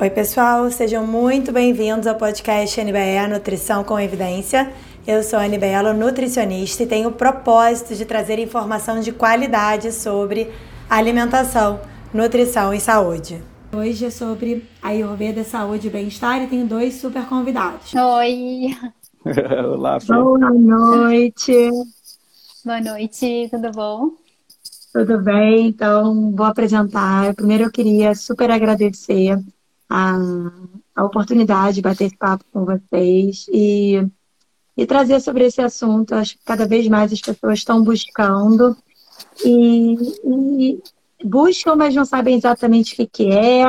Oi, pessoal, sejam muito bem-vindos ao podcast NBE Nutrição com Evidência. Eu sou a Anibelo, nutricionista, e tenho o propósito de trazer informação de qualidade sobre alimentação, nutrição e saúde. Hoje é sobre Ayurveda, saúde e bem-estar e tenho dois super convidados. Oi! Olá, Fê. Boa noite! Boa noite, tudo bom? Tudo bem, então vou apresentar. Primeiro eu queria super agradecer a, a oportunidade de bater esse papo com vocês e, e trazer sobre esse assunto. Acho que cada vez mais as pessoas estão buscando e, e buscam, mas não sabem exatamente o que, é,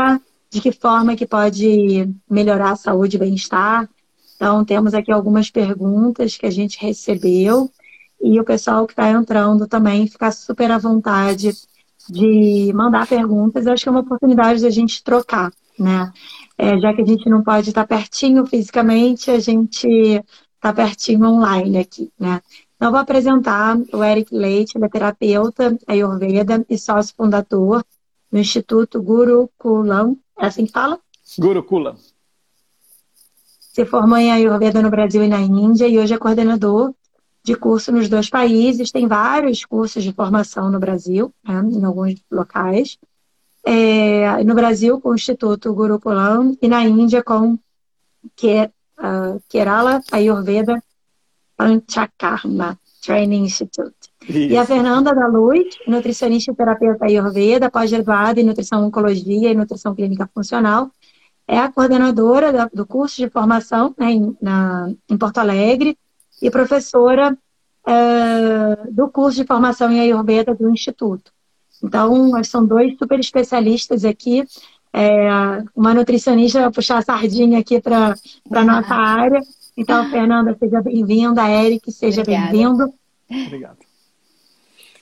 de que forma que pode melhorar a saúde e bem-estar. Então, temos aqui algumas perguntas que a gente recebeu e o pessoal que está entrando também fica super à vontade de mandar perguntas. Eu acho que é uma oportunidade da gente trocar né? É, já que a gente não pode estar pertinho fisicamente, a gente está pertinho online aqui, né? Então, vou apresentar o Eric Leite, ele é terapeuta Ayurveda e sócio fundador do Instituto Guru Kulam. É assim que fala? Guru Kulam. Se formou em Ayurveda no Brasil e na Índia e hoje é coordenador de curso nos dois países. Tem vários cursos de formação no Brasil, né, em alguns locais é, no Brasil com o Instituto Gurukulam e na Índia com uh, Kerala Ayurveda Panchakarma Training Institute. Isso. E a Fernanda da Luz, nutricionista e terapeuta Ayurveda, pós-graduada em Nutrição Oncologia e Nutrição Clínica Funcional, é a coordenadora do curso de formação né, em, na, em Porto Alegre e professora é, do curso de formação em Ayurveda do Instituto. Então, são dois super especialistas aqui. É, uma nutricionista vai puxar a sardinha aqui para a nossa área. Então, Fernanda, seja bem-vinda. Eric, seja bem-vindo. Obrigado.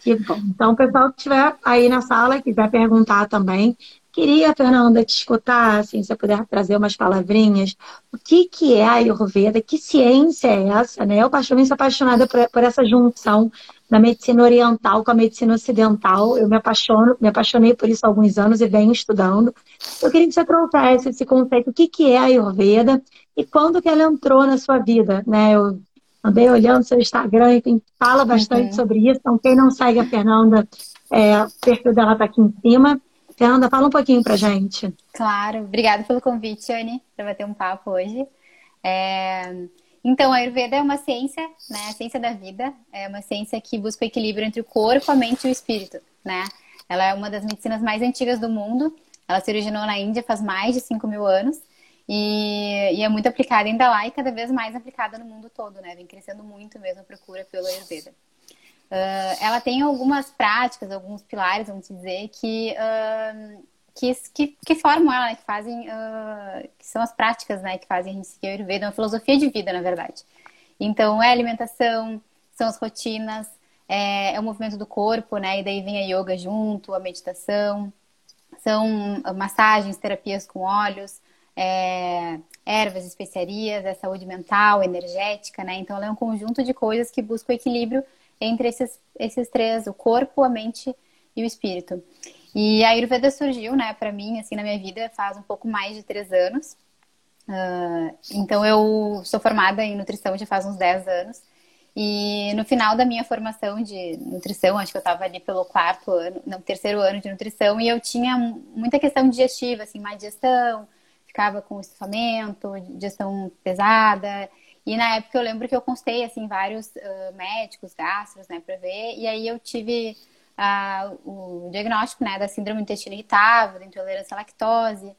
Que bom. Então, o pessoal que estiver aí na sala, quiser perguntar também, Queria, Fernanda, te escutar, assim, se você puder trazer umas palavrinhas. O que, que é a Ayurveda? Que ciência é essa? Né? Eu, particularmente, sou apaixonada por, por, essa junção da medicina oriental com a medicina ocidental. Eu me apaixono, me apaixonei por isso há alguns anos e venho estudando. Eu queria que você trouxesse esse conceito. O que, que é a Ayurveda e quando que ela entrou na sua vida? Né? Eu andei olhando seu Instagram e fala bastante uhum. sobre isso. Então, quem não segue a Fernanda, é, o perfil dela está aqui em cima. Fernanda, fala um pouquinho pra gente. Claro, obrigada pelo convite, Anne, para bater um papo hoje. É... Então, a Ayurveda é uma ciência, né? A ciência da vida. É uma ciência que busca o equilíbrio entre o corpo, a mente e o espírito, né? Ela é uma das medicinas mais antigas do mundo. Ela se originou na Índia faz mais de 5 mil anos. E, e, é muito aplicada ainda lá e cada vez mais aplicada no mundo todo, né? Vem crescendo muito mesmo a procura pela Ayurveda. Uh, ela tem algumas práticas, alguns pilares, vamos dizer, que, uh, que, que, que, formam ela, né? que fazem, uh, que são as práticas, né, que fazem a gente seguir a Ayurveda, é uma filosofia de vida, na verdade. Então, é alimentação, são as rotinas, é, é o movimento do corpo, né, e daí vem a yoga junto, a meditação, são massagens, terapias com óleos, é, ervas, especiarias, é saúde mental, energética, né, então ela é um conjunto de coisas que buscam o equilíbrio entre esses, esses três, o corpo, a mente e o espírito. E a Ayurveda surgiu, né, para mim, assim, na minha vida faz um pouco mais de três anos. Uh, então, eu sou formada em nutrição já faz uns 10 anos. E no final da minha formação de nutrição, acho que eu estava ali pelo quarto ano, não, terceiro ano de nutrição, e eu tinha muita questão digestiva, assim, má digestão, ficava com estufamento, digestão pesada. E na época eu lembro que eu constei, assim, vários uh, médicos, gastros, né, pra ver. E aí eu tive uh, o diagnóstico, né, da síndrome do intestino irritável, da intolerância à lactose.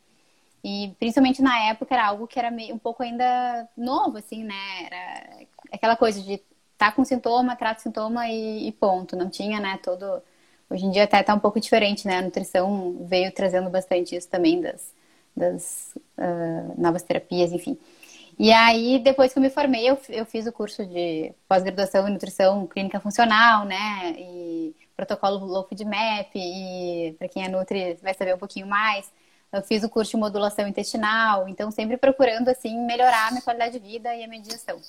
E principalmente na época era algo que era meio, um pouco ainda novo, assim, né? Era aquela coisa de tá com sintoma, trata o sintoma e, e, ponto. Não tinha, né, todo... Hoje em dia até tá um pouco diferente, né? A nutrição veio trazendo bastante isso também das, das uh, novas terapias, enfim. E aí, depois que eu me formei, eu, eu fiz o curso de pós-graduação em nutrição clínica funcional, né? E protocolo Low Food Map. E para quem é Nutri vai saber um pouquinho mais. Eu fiz o curso de modulação intestinal. Então, sempre procurando, assim, melhorar a minha qualidade de vida e a minha digestão.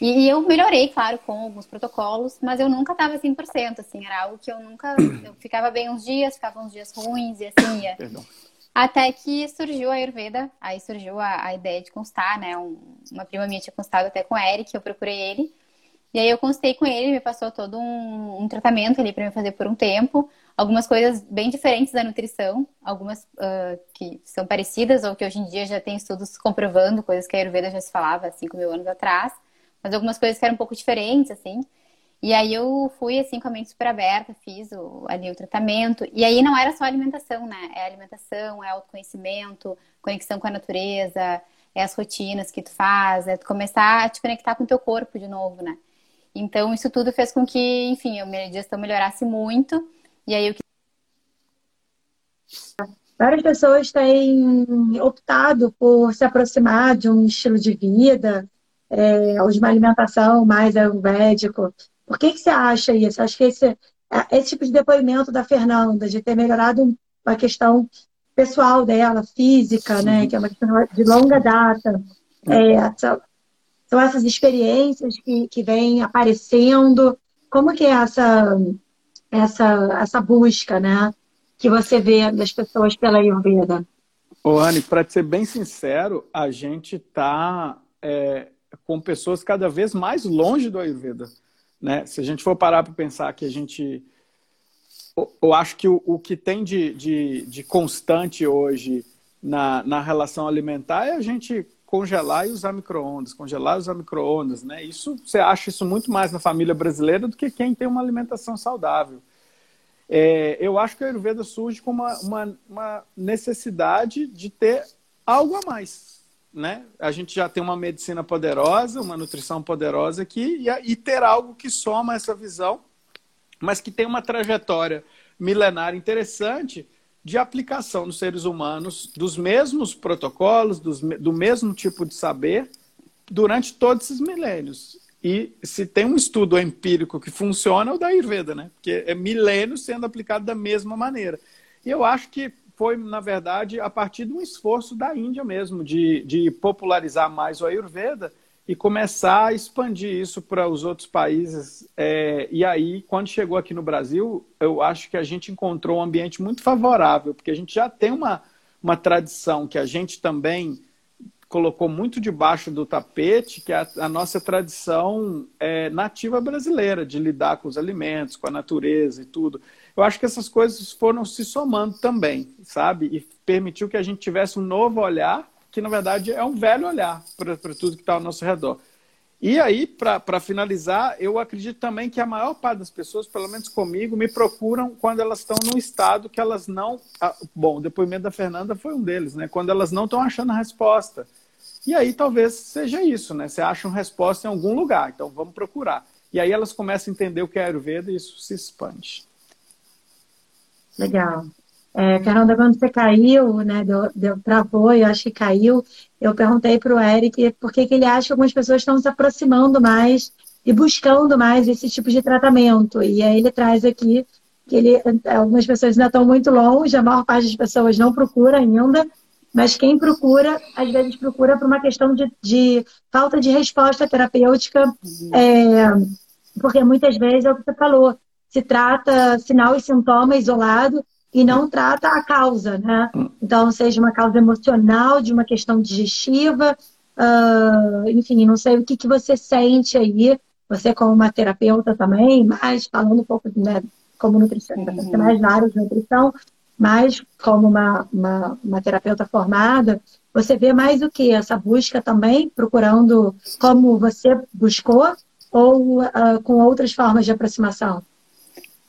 E eu melhorei, claro, com alguns protocolos, mas eu nunca estava 100%, assim. Era algo que eu nunca... Eu ficava bem uns dias, ficava uns dias ruins e assim ia... Perdão Até que surgiu a Ayurveda, aí surgiu a, a ideia de constar, né? Um, uma prima minha tinha constado até com o Eric, eu procurei ele. E aí eu constei com ele, me passou todo um, um tratamento ali para me fazer por um tempo. Algumas coisas bem diferentes da nutrição, algumas uh, que são parecidas ou que hoje em dia já tem estudos comprovando, coisas que a Ayurveda já se falava há 5 mil anos atrás. Mas algumas coisas que eram um pouco diferentes, assim. E aí eu fui assim com a mente super aberta, fiz o, ali o tratamento. E aí não era só alimentação, né? É alimentação, é autoconhecimento, conexão com a natureza, é as rotinas que tu faz, é tu começar a te conectar com o teu corpo de novo, né? Então isso tudo fez com que, enfim, a minha digestão melhorasse muito. E aí eu Várias pessoas têm optado por se aproximar de um estilo de vida, é, ou de uma alimentação mais ayurvédico, por que, que você acha isso? Acho que esse, é, esse tipo de depoimento da Fernanda, de ter melhorado uma questão pessoal dela, física, né, que é uma questão de longa data, é, são essas experiências que, que vêm aparecendo. Como que é essa, essa, essa busca, né, que você vê das pessoas pela Ayurveda? Ô, Anne, para ser bem sincero, a gente está é, com pessoas cada vez mais longe do Ayurveda. Né? Se a gente for parar para pensar que a gente. Eu acho que o, que tem de, de, de, constante hoje na, na relação alimentar é a gente congelar e usar micro-ondas, congelar e usar micro-ondas, né? Isso, você acha isso muito mais na família brasileira do que quem tem uma alimentação saudável. É, eu acho que a Ayurveda surge com uma, uma, uma necessidade de ter algo a mais, né? A gente já tem uma medicina poderosa, uma nutrição poderosa aqui, e, e ter algo que soma essa visão, mas que tem uma trajetória milenária interessante de aplicação nos seres humanos dos mesmos protocolos, dos, do mesmo tipo de saber, durante todos esses milênios. E se tem um estudo empírico que funciona, é o da Ayurveda, né? Porque é milênios sendo aplicado da mesma maneira. E eu acho que foi, na verdade, a partir de um esforço da Índia mesmo, de, de popularizar mais o Ayurveda e começar a expandir isso para os outros países. É, e aí, quando chegou aqui no Brasil, eu acho que a gente encontrou um ambiente muito favorável, porque a gente já tem uma, uma tradição que a gente também colocou muito debaixo do tapete, que é a, a nossa tradição é, nativa brasileira, de lidar com os alimentos, com a natureza e tudo. Eu acho que essas coisas foram se somando também, sabe? E permitiu que a gente tivesse um novo olhar, que na verdade é um velho olhar para tudo que está ao nosso redor. E aí, para finalizar, eu acredito também que a maior parte das pessoas, pelo menos comigo, me procuram quando elas estão num estado que elas não. Bom, o depoimento da Fernanda foi um deles, né? Quando elas não estão achando a resposta. E aí talvez seja isso, né? Você acha uma resposta em algum lugar, então vamos procurar. E aí elas começam a entender o que é Ayurveda e isso se expande. Legal. É, Fernanda, quando você caiu, né, deu, deu, travou, eu acho que caiu, eu perguntei para o Eric por que, que ele acha que algumas pessoas estão se aproximando mais e buscando mais esse tipo de tratamento. E aí ele traz aqui que ele, algumas pessoas ainda estão muito longe, a maior parte das pessoas não procura ainda, mas quem procura, às vezes procura por uma questão de, de falta de resposta terapêutica, uhum. é, porque muitas vezes é o que você falou, se trata sinal e sintoma isolado e não trata a causa, né? Então, seja uma causa emocional, de uma questão digestiva, uh, enfim, não sei o que, que você sente aí, você como uma terapeuta também, mas falando um pouco, né, como nutricionista, uhum. mais na área de nutrição, mas como uma, uma, uma terapeuta formada, você vê mais o que? Essa busca também, procurando como você buscou, ou uh, com outras formas de aproximação?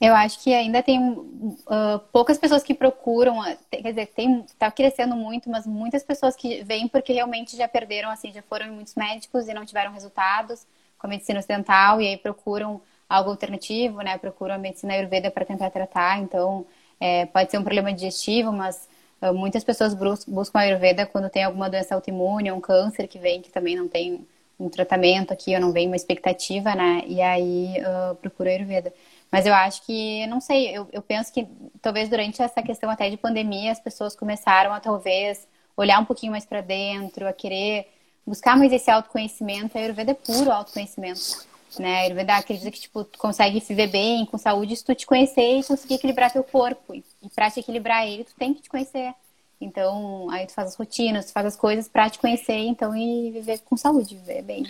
Eu acho que ainda tem uh, poucas pessoas que procuram, quer dizer, tem, tá crescendo muito, mas muitas pessoas que vêm porque realmente já perderam, assim, já foram em muitos médicos e não tiveram resultados com a medicina ocidental e aí procuram algo alternativo, né? Procuram a medicina ayurveda para tentar tratar. Então, é, pode ser um problema digestivo, mas uh, muitas pessoas buscam a ayurveda quando tem alguma doença autoimune, um câncer que vem que também não tem um tratamento aqui, ou não vem uma expectativa, né? E aí uh, procura a ayurveda. Mas eu acho que, não sei, eu, eu penso que talvez durante essa questão até de pandemia as pessoas começaram a talvez olhar um pouquinho mais para dentro, a querer buscar mais esse autoconhecimento. A Ayurveda é puro autoconhecimento. Né? A Ayurveda acredita que tipo, tu consegue viver bem, com saúde, se tu te conhecer e conseguir equilibrar teu corpo. E, para te equilibrar ele, tu tem que te conhecer. Então, aí tu faz as rotinas, tu faz as coisas para te conhecer, então, e viver com saúde, viver bem.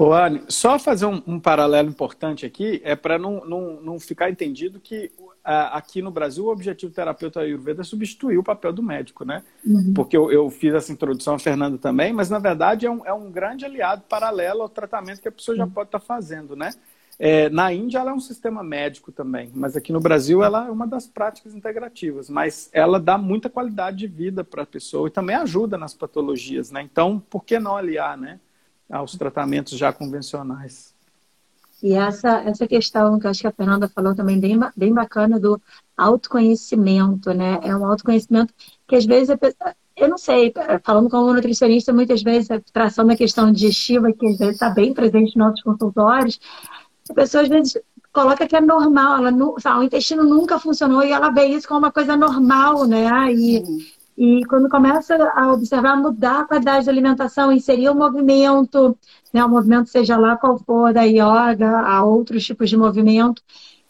Ô, Anne, só fazer um, um paralelo importante aqui, é para não, não, não ficar entendido que aqui no Brasil o objetivo terapeuta Ayurveda é substituir o papel do médico, né? Uhum. Porque eu, eu, fiz essa introdução a Fernando também, mas na verdade é um, é um grande aliado paralelo ao tratamento que a pessoa já pode estar tá fazendo, né? É, na Índia ela é um sistema médico também, mas aqui no Brasil ela é uma das práticas integrativas, mas ela dá muita qualidade de vida para a pessoa e também ajuda nas patologias, né? Então, por que não aliar, né, aos tratamentos já convencionais? E essa, essa questão que eu acho que a Fernanda falou também bem, bem bacana do autoconhecimento, né? É um autoconhecimento que às vezes, eu não sei, falando como nutricionista, muitas vezes, traçando a questão digestiva, que às vezes está bem presente nos nossos consultórios, a pessoa às vezes coloca que é normal, ela sabe, o intestino nunca funcionou e ela vê isso como uma coisa normal, né? E, e quando começa a observar, mudar a qualidade da alimentação, inserir o movimento, né? O movimento seja lá qual for, da yoga, a outros tipos de movimento,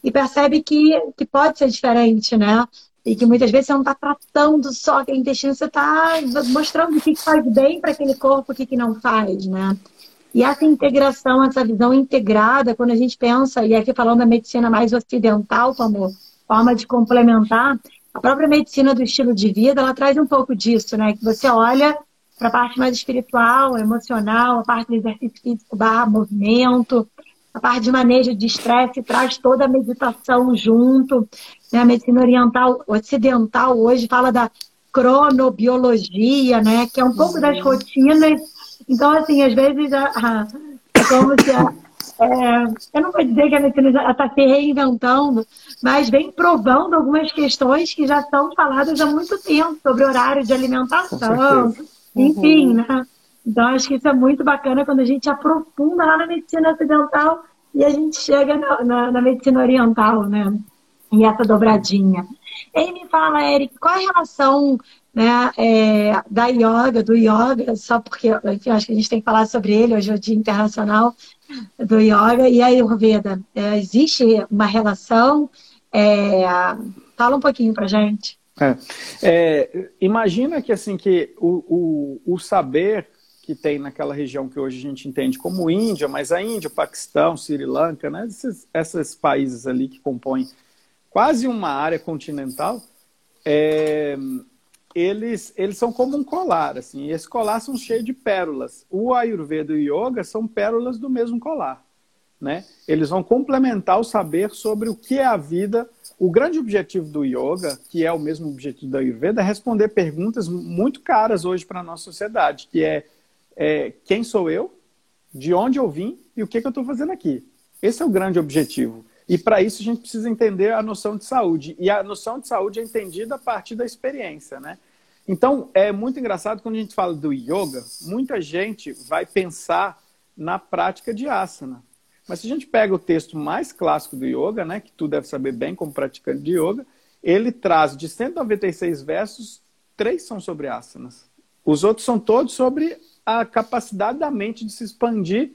e percebe que, que pode ser diferente, né? E que muitas vezes você não está tratando só que o intestino, você está mostrando o que faz bem para aquele corpo, o que, que não faz, né? E essa integração, essa visão integrada, quando a gente pensa, e aqui falando da medicina mais ocidental como forma de complementar, a própria medicina do estilo de vida, ela traz um pouco disso, né? Que você olha para a parte mais espiritual, emocional, a parte do exercício físico barra movimento, a parte de manejo de estresse, traz toda a meditação junto. Né? A medicina oriental, ocidental hoje fala da cronobiologia, né? Que é um pouco das rotinas então, assim, às vezes a, a, é como se a, é, eu não vou dizer que a medicina está se reinventando, mas vem provando algumas questões que já são faladas há muito tempo sobre horário de alimentação, enfim, uhum. né? Então, acho que isso é muito bacana quando a gente aprofunda lá na medicina ocidental e a gente chega na, na, na medicina oriental, né? E essa dobradinha. Ele me fala, Eric, qual a relação né, é, da yoga, do yoga, só porque enfim, acho que a gente tem que falar sobre ele, hoje é o Dia Internacional do Yoga, e a Ayurveda. É, existe uma relação? É, fala um pouquinho pra gente. É, é, imagina que assim que o, o, o saber que tem naquela região que hoje a gente entende como Índia, mas a Índia, o Paquistão, Sri Lanka, né, esses, esses países ali que compõem quase uma área continental, é, eles, eles são como um colar, assim, e esse colar são cheios de pérolas. O Ayurveda e o Yoga são pérolas do mesmo colar, né? Eles vão complementar o saber sobre o que é a vida. O grande objetivo do Yoga, que é o mesmo objetivo da Ayurveda, é responder perguntas muito caras hoje para a nossa sociedade, que é, é, quem sou eu, de onde eu vim e o que, que eu estou fazendo aqui. Esse é o grande objetivo. E para isso a gente precisa entender a noção de saúde. E a noção de saúde é entendida a partir da experiência, né? Então, é muito engraçado quando a gente fala do yoga, muita gente vai pensar na prática de asana. Mas se a gente pega o texto mais clássico do yoga, né, que tu deve saber bem como praticante de yoga, ele traz de 196 versos, três são sobre asanas. Os outros são todos sobre a capacidade da mente de se expandir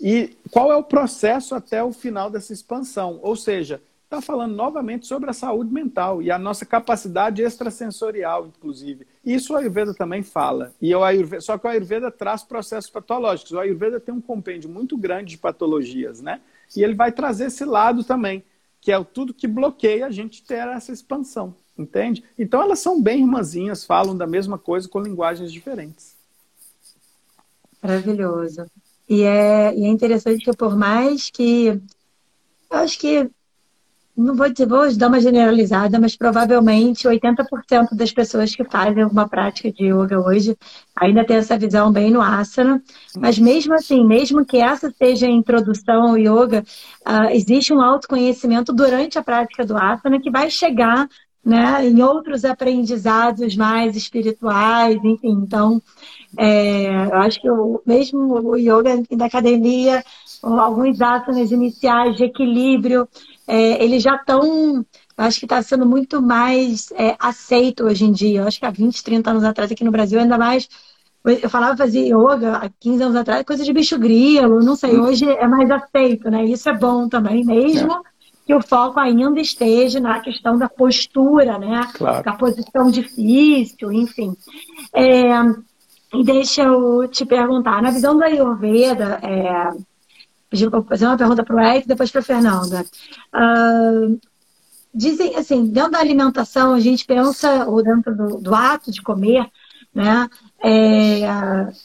e qual é o processo até o final dessa expansão? Ou seja, está falando novamente sobre a saúde mental e a nossa capacidade extrasensorial, inclusive. Isso o Ayurveda também fala. E o Ayurveda, só que o Ayurveda traz processos patológicos. O Ayurveda tem um compêndio muito grande de patologias, né? E ele vai trazer esse lado também, que é tudo que bloqueia a gente ter essa expansão, entende? Então elas são bem irmãzinhas, falam da mesma coisa com linguagens diferentes. Maravilhoso. E é, e é interessante que por mais que eu acho que não vou dizer, vou dar uma generalizada, mas provavelmente 80% das pessoas que fazem alguma prática de yoga hoje ainda tem essa visão bem no asana. Mas mesmo assim, mesmo que essa seja a introdução ao yoga, uh, existe um autoconhecimento durante a prática do asana que vai chegar né, em outros aprendizados mais espirituais, enfim. Então, é, eu acho que o, mesmo o yoga da academia, alguns asanas iniciais de equilíbrio, é, eles já estão, acho que está sendo muito mais é, aceito hoje em dia. Eu acho que há 20, 30 anos atrás aqui no Brasil, ainda mais. Eu falava fazer yoga há 15 anos atrás, coisa de bicho grilo, não sei, hoje é mais aceito, né? Isso é bom também, mesmo que o foco ainda esteja na questão da postura, né? Claro. Da posição difícil, enfim. É, e deixa eu te perguntar, na visão da Ayurveda, é, vou fazer uma pergunta para o Eric e depois para a Fernanda. Uh, dizem assim, dentro da alimentação, a gente pensa, ou dentro do, do ato de comer, né? É,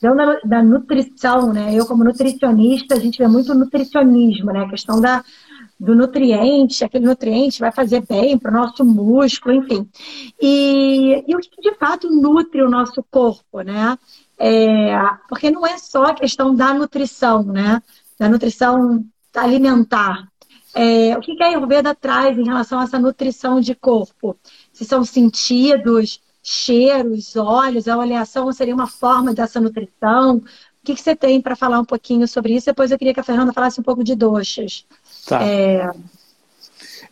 dentro da, da, nutrição, né? Eu, como nutricionista, a gente vê muito nutricionismo, né? A questão da, do nutriente, aquele nutriente vai fazer bem para o nosso músculo, enfim. E, e o que de fato nutre o nosso corpo, né? É, porque não é só a questão da nutrição, né? Da nutrição alimentar. É, o que, a Ayurveda traz em relação a essa nutrição de corpo? Se são sentidos, cheiros, olhos, a oleação seria uma forma dessa nutrição? O que, que você tem para falar um pouquinho sobre isso? Depois eu queria que a Fernanda falasse um pouco de doxas. Tá. É...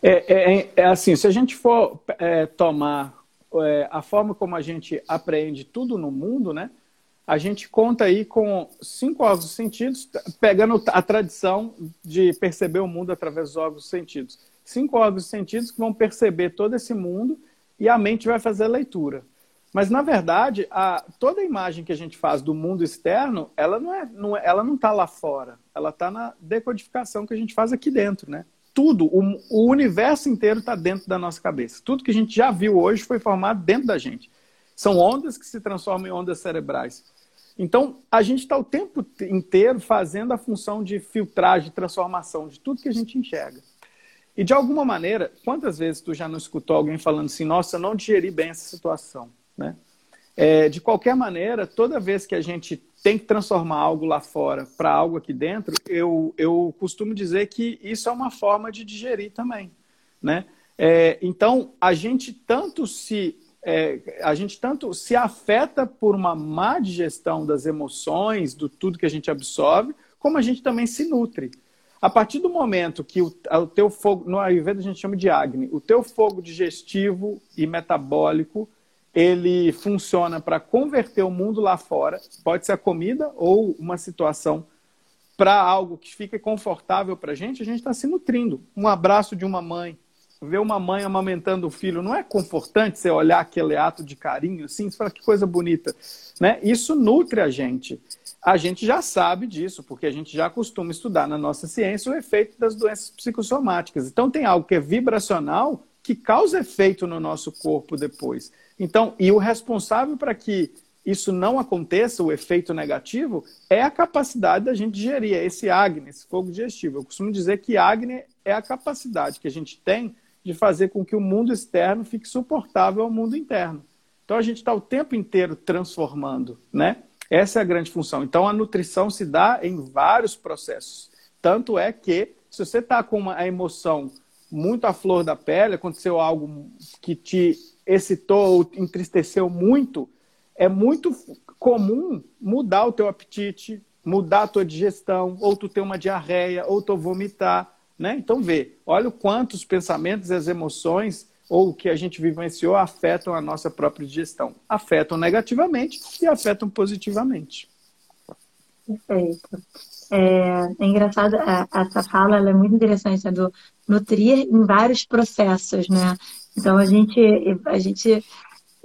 É, é, é, assim, se a gente for é, tomar é, a forma como a gente aprende tudo no mundo, né? A gente conta aí com cinco órgãos sentidos, pegando a tradição de perceber o mundo através dos órgãos sentidos. Cinco órgãos sentidos que vão perceber todo esse mundo e a mente vai fazer a leitura. Mas, na verdade, a, toda a imagem que a gente faz do mundo externo, ela não é, não é, ela não está lá fora. Ela está na decodificação que a gente faz aqui dentro, né? Tudo, o, o universo inteiro está dentro da nossa cabeça. Tudo que a gente já viu hoje foi formado dentro da gente. São ondas que se transformam em ondas cerebrais. Então, a gente está o tempo inteiro fazendo a função de filtragem, transformação de tudo que a gente enxerga. E de alguma maneira, quantas vezes tu já não escutou alguém falando assim, nossa, eu não digeri bem essa situação? Né? É, de qualquer maneira, toda vez que a gente tem que transformar algo lá fora para algo aqui dentro, eu, eu costumo dizer que isso é uma forma de digerir também. Né? É, então, a gente tanto se é, a gente tanto se afeta por uma má digestão das emoções, do tudo que a gente absorve, como a gente também se nutre. A partir do momento que o, o teu fogo, no Ayurveda a gente chama de Agni, o teu fogo digestivo e metabólico ele funciona para converter o mundo lá fora, pode ser a comida ou uma situação para algo que fique confortável para a gente, a gente está se nutrindo. Um abraço de uma mãe, ver uma mãe amamentando o filho, não é confortante você olhar aquele ato de carinho assim, você fala que coisa bonita, né? Isso nutre a gente. A gente já sabe disso, porque a gente já costuma estudar na nossa ciência o efeito das doenças psicossomáticas. Então tem algo que é vibracional que causa efeito no nosso corpo depois. Então, e o responsável para que isso não aconteça, o efeito negativo, é a capacidade da gente digerir, é esse Agni, esse fogo digestivo. Eu costumo dizer que Agni é a capacidade que a gente tem de fazer com que o mundo externo fique suportável ao mundo interno. Então a gente está o tempo inteiro transformando, né? Essa é a grande função. Então a nutrição se dá em vários processos. Tanto é que se você está com uma emoção muito à flor da pele, aconteceu algo que te excitou ou entristeceu muito, é muito comum mudar o teu apetite, mudar a tua digestão, ou tu ter uma diarreia, ou tu vomitar, né? Então vê, olha o quanto os pensamentos e as emoções ou o que a gente vivenciou afetam a nossa própria digestão. Afetam negativamente e afetam positivamente. Perfeito. É, é engraçado, essa fala é muito interessante, é do nutrir em vários processos, né? Então a gente, a gente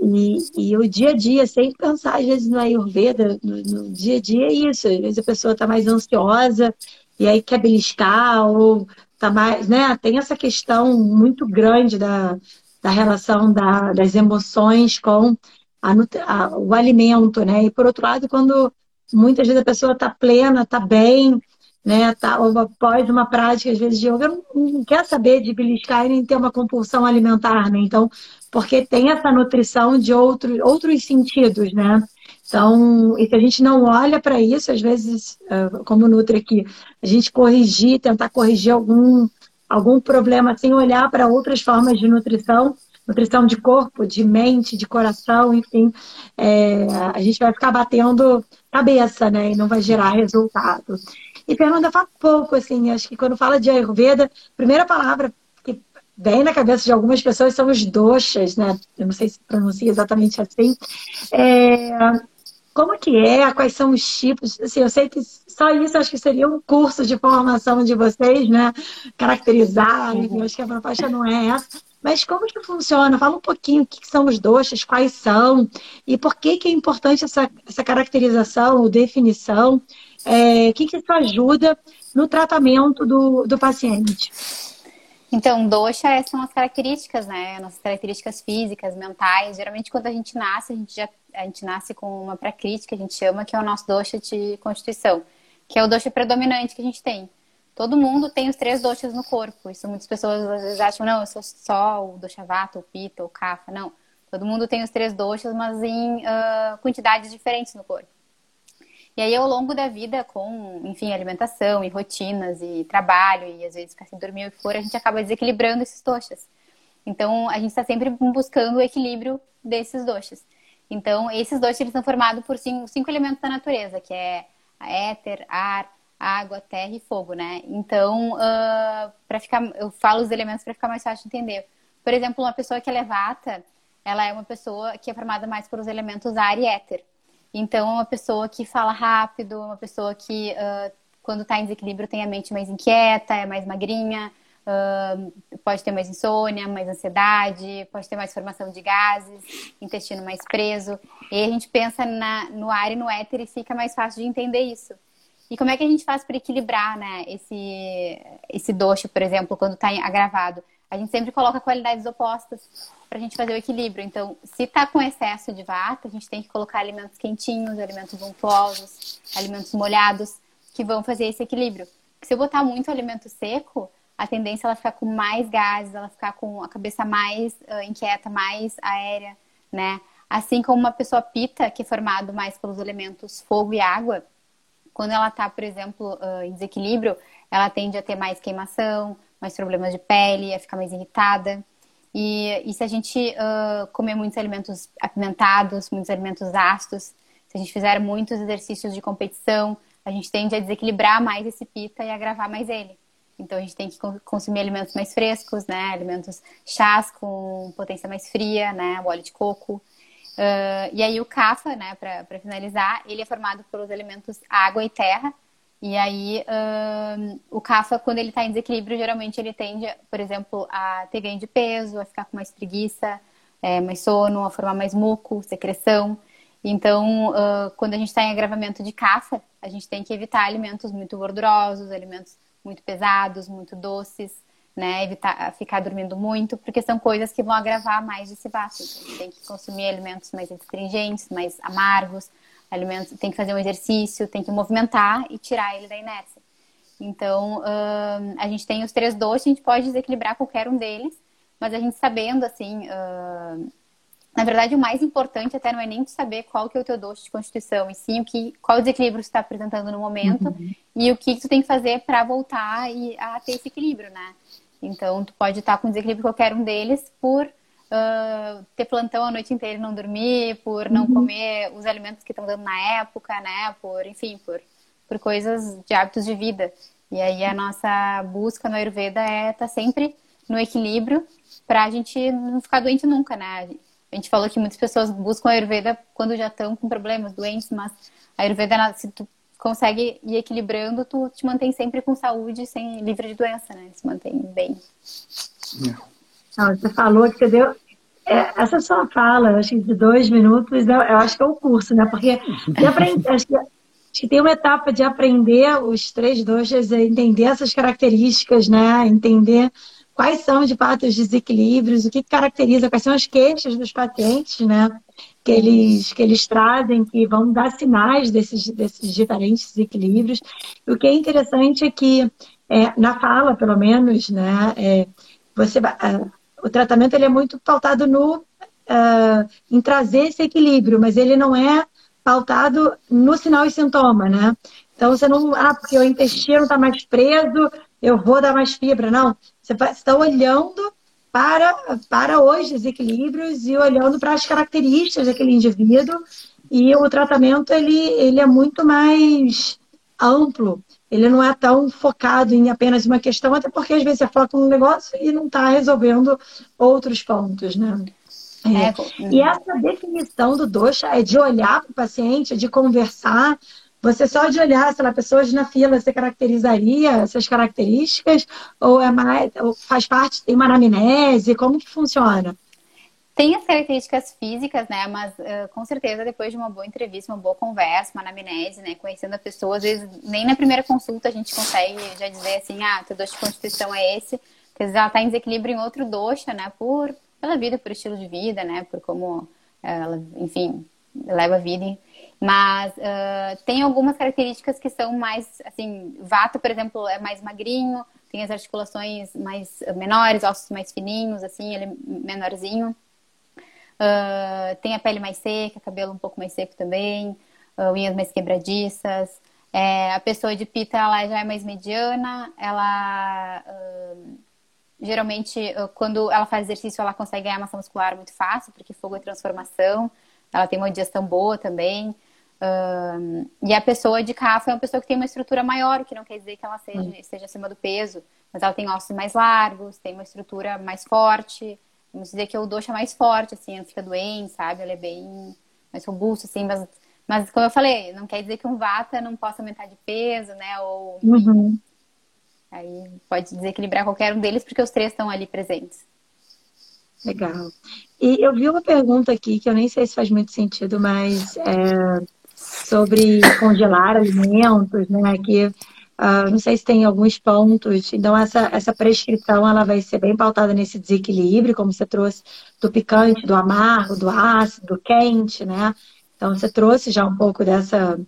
e, e, o dia a dia, sem pensar às vezes no Ayurveda, no, no dia a dia é isso. Às vezes a pessoa está mais ansiosa e aí quer beliscar ou tá mais, né? Tem essa questão muito grande da, da relação da, das emoções com a, a, o alimento, né? E por outro lado, quando muitas vezes a pessoa está plena, está bem, né? Tá, ou após uma prática, às vezes, de yoga, não, não quer saber de beliscar e nem ter uma compulsão alimentar, né? Então, porque tem essa nutrição de outro, outros sentidos, né? Então, e se a gente não olha para isso, às vezes, como nutre aqui, a gente corrigir, tentar corrigir algum, algum problema sem olhar para outras formas de nutrição, nutrição de corpo, de mente, de coração, enfim, é, a gente vai ficar batendo cabeça, né? E não vai gerar resultado. E Fernanda fala pouco, assim, acho que quando fala de Ayurveda, a primeira palavra que vem na cabeça de algumas pessoas são os doshas, né? Eu não sei se pronuncia exatamente assim. É, como que é? Quais são os tipos? Assim, eu sei que só isso acho que seria um curso de formação de vocês, né? Caracterizar, uhum. acho que a proposta não é essa. Mas como que funciona? Fala um pouquinho o que são os doxas, quais são, e por que, que é importante essa, essa caracterização ou definição. É, que, que isso ajuda no tratamento do, do paciente? Então, dosha são as características, né? Nossas características físicas, mentais. Geralmente, quando a gente nasce, a gente já a gente nasce com uma pré-crítica, a gente chama, que é o nosso dosha de constituição, que é o dosha predominante que a gente tem. Todo mundo tem os três doshas no corpo. Isso muitas pessoas às vezes acham, não, eu sou só o dosha vata, o pita, o kapha. Não. Todo mundo tem os três doshas, mas em uh, quantidades diferentes no corpo. E aí, ao longo da vida, com, enfim, alimentação e rotinas e trabalho, e às vezes ficar sem dormir que for, a gente acaba desequilibrando esses doxas. Então, a gente está sempre buscando o equilíbrio desses doxas. Então, esses doxas eles são formados por cinco, cinco elementos da natureza, que é éter, ar, água, terra e fogo, né? Então, uh, para ficar, eu falo os elementos para ficar mais fácil de entender. Por exemplo, uma pessoa que é levata, ela é uma pessoa que é formada mais pelos elementos ar e éter. Então, é uma pessoa que fala rápido, uma pessoa que, uh, quando está em desequilíbrio, tem a mente mais inquieta, é mais magrinha, uh, pode ter mais insônia, mais ansiedade, pode ter mais formação de gases, intestino mais preso. E a gente pensa na, no ar e no éter e fica mais fácil de entender isso. E como é que a gente faz para equilibrar né, esse, esse doce, por exemplo, quando está agravado? A gente sempre coloca qualidades opostas para a gente fazer o equilíbrio. Então, se está com excesso de vata, a gente tem que colocar alimentos quentinhos, alimentos untuosos, alimentos molhados, que vão fazer esse equilíbrio. Se eu botar muito alimento seco, a tendência é ela ficar com mais gases, ela ficar com a cabeça mais uh, inquieta, mais aérea, né? Assim como uma pessoa pita, que é formado mais pelos elementos fogo e água, quando ela está, por exemplo, uh, em desequilíbrio, ela tende a ter mais queimação, mais problemas de pele, a ficar mais irritada. E, e se a gente uh, comer muitos alimentos apimentados, muitos alimentos ácidos, se a gente fizer muitos exercícios de competição, a gente tende a desequilibrar mais esse pita e agravar mais ele. Então a gente tem que consumir alimentos mais frescos, né? Alimentos chás com potência mais fria, né? O óleo de coco. Uh, e aí o kafa, né? Para finalizar, ele é formado pelos elementos água e terra. E aí, um, o CAFA, quando ele está em desequilíbrio, geralmente ele tende, por exemplo, a ter ganho de peso, a ficar com mais preguiça, é, mais sono, a formar mais muco, secreção. Então, uh, quando a gente está em agravamento de CAFA, a gente tem que evitar alimentos muito gordurosos, alimentos muito pesados, muito doces, né? Evitar ficar dormindo muito, porque são coisas que vão agravar mais esse vaso. Então, a gente tem que consumir alimentos mais astringentes, mais amargos, alimentos, tem que fazer um exercício, tem que movimentar e tirar ele da inércia. Então, uh, a gente tem os três doces, a gente pode desequilibrar qualquer um deles, mas a gente sabendo, assim, uh, na verdade, o mais importante até não é nem saber qual que é o teu doce de constituição, e sim o que, qual desequilíbrio você está apresentando no momento uhum. e o que, que tu tem que fazer para voltar e, a ter esse equilíbrio, né? Então, tu pode estar com desequilíbrio qualquer um deles por uh, ter plantão a noite inteira e não dormir, por não uhum. comer os alimentos que estão dando na época, né? Por, enfim, por, por coisas de hábitos de vida. E aí a nossa busca no Ayurveda é estar tá sempre no equilíbrio para a gente não ficar doente nunca, né? A gente falou que muitas pessoas buscam a Ayurveda quando já estão com problemas, doentes, mas a Ayurveda, se tu consegue ir equilibrando, tu te mantém sempre com saúde, sem livre de doença, né? Se mantém bem. Não, você falou que você deu. É, essa sua fala, acho que de dois minutos, eu acho que é o curso, né? Porque aprende, acho, que, acho que tem uma etapa de aprender os três doxas, entender essas características, né? Entender quais são de fato os desequilíbrios, o que caracteriza, quais são as queixas dos pacientes, né? Que eles, que eles trazem, que vão dar sinais desses, desses diferentes desequilíbrios. E o que é interessante é que, é, na fala, pelo menos, né? É, você o tratamento ele é muito pautado no uh, em trazer esse equilíbrio, mas ele não é pautado no sinal e sintoma, né? Então você não, ah, porque o intestino está mais preso, eu vou dar mais fibra, não. Você está olhando para, para os desequilíbrios e olhando para as características daquele indivíduo e o tratamento ele, ele é muito mais amplo ele não é tão focado em apenas uma questão, até porque às vezes você foca num negócio e não está resolvendo outros pontos, né? É. É. E essa definição do doxa é de olhar para o paciente, é de conversar. Você só de olhar, sei lá, pessoas na fila, você caracterizaria essas características? Ou é mais, ou faz parte, tem uma anamnese? Como que funciona? Tem as características físicas, né? Mas uh, com certeza depois de uma boa entrevista, uma boa conversa, uma anamnese, né? Conhecendo a pessoa, às vezes nem na primeira consulta a gente consegue já dizer assim, ah, teu doce de constituição é esse. Às vezes ela está em desequilíbrio em outro doxa, né? Por, pela vida, por estilo de vida, né? Por como ela, enfim, leva a vida. Mas uh, tem algumas características que são mais, assim, vato, por exemplo, é mais magrinho, tem as articulações mais menores, ossos mais fininhos, assim, ele menorzinho. Uh, tem a pele mais seca, cabelo um pouco mais seco também, uh, unhas mais quebradiças. É, a pessoa de pita ela já é mais mediana, ela uh, geralmente quando ela faz exercício ela consegue ganhar massa muscular muito fácil, porque fogo é transformação. Ela tem uma digestão boa também. e a pessoa de cafa é uma pessoa que tem uma estrutura maior, o que não quer dizer que ela seja, uhum. seja acima do peso, mas ela tem ossos mais largos, tem uma estrutura mais forte, vamos dizer que o doxa é mais forte, assim, não fica doente, sabe? Ela é bem mais robusto, assim, mas, mas como eu falei, não quer dizer que um vata não possa aumentar de peso, né? Ou uhum. aí pode desequilibrar qualquer um deles porque os três estão ali presentes. Legal. E eu vi uma pergunta aqui que eu nem sei se faz muito sentido, mas é sobre congelar alimentos, né? Que Uh, não sei se tem alguns pontos. Então, essa, essa prescrição ela vai ser bem pautada nesse desequilíbrio, como você trouxe do picante, do amargo, do ácido, do quente, né? Então, você trouxe já um pouco dessa,